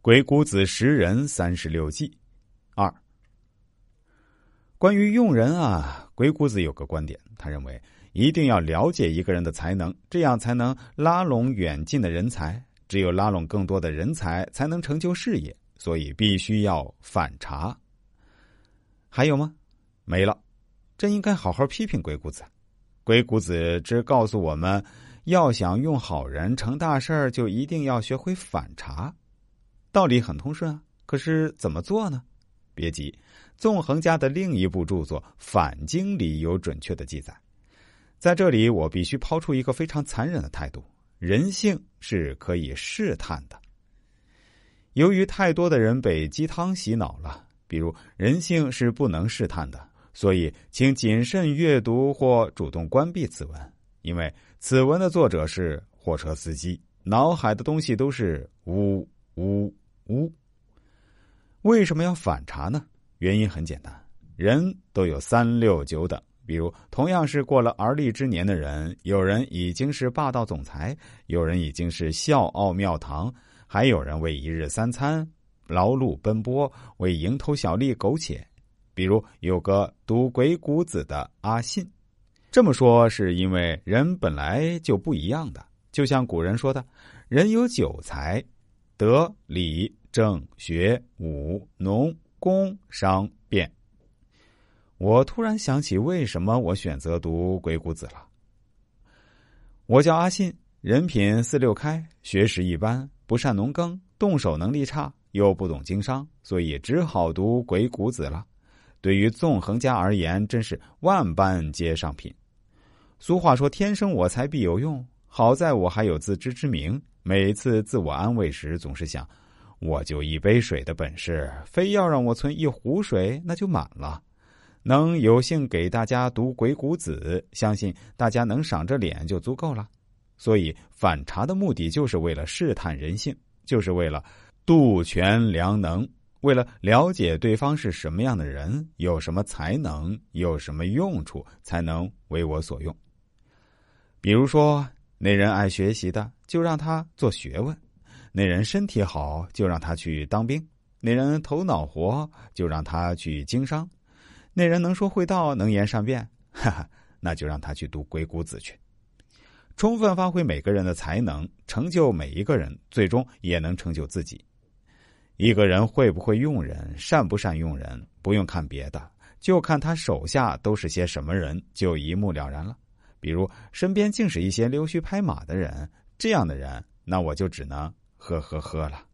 鬼谷子识人三十六计二。关于用人啊，鬼谷子有个观点，他认为一定要了解一个人的才能，这样才能拉拢远近的人才。只有拉拢更多的人才，才能成就事业。所以必须要反查。还有吗？没了。真应该好好批评鬼谷子。鬼谷子只告诉我们，要想用好人成大事就一定要学会反查。道理很通顺啊，可是怎么做呢？别急，纵横家的另一部著作《反经》里有准确的记载。在这里，我必须抛出一个非常残忍的态度：人性是可以试探的。由于太多的人被鸡汤洗脑了，比如人性是不能试探的，所以请谨慎阅读或主动关闭此文，因为此文的作者是货车司机，脑海的东西都是呜呜呜。为什么要反查呢？原因很简单，人都有三六九等，比如同样是过了而立之年的人，有人已经是霸道总裁，有人已经是笑傲庙堂。还有人为一日三餐劳碌奔波，为蝇头小利苟且。比如有个读鬼谷子的阿信，这么说是因为人本来就不一样的。就像古人说的：“人有九才，德、礼、政、学、武、农、工、商、变。”我突然想起，为什么我选择读鬼谷子了。我叫阿信，人品四六开，学识一般。不善农耕，动手能力差，又不懂经商，所以只好读鬼谷子了。对于纵横家而言，真是万般皆上品。俗话说：“天生我材必有用。”好在我还有自知之明。每次自我安慰时，总是想：我就一杯水的本事，非要让我存一壶水，那就满了。能有幸给大家读鬼谷子，相信大家能赏着脸就足够了。所以反查的目的就是为了试探人性，就是为了度权量能，为了了解对方是什么样的人，有什么才能，有什么用处，才能为我所用。比如说，那人爱学习的，就让他做学问；那人身体好，就让他去当兵；那人头脑活，就让他去经商；那人能说会道，能言善辩，哈哈，那就让他去读鬼谷子去。充分发挥每个人的才能，成就每一个人，最终也能成就自己。一个人会不会用人，善不善用人，不用看别的，就看他手下都是些什么人，就一目了然了。比如身边竟是一些溜须拍马的人，这样的人，那我就只能呵呵呵了。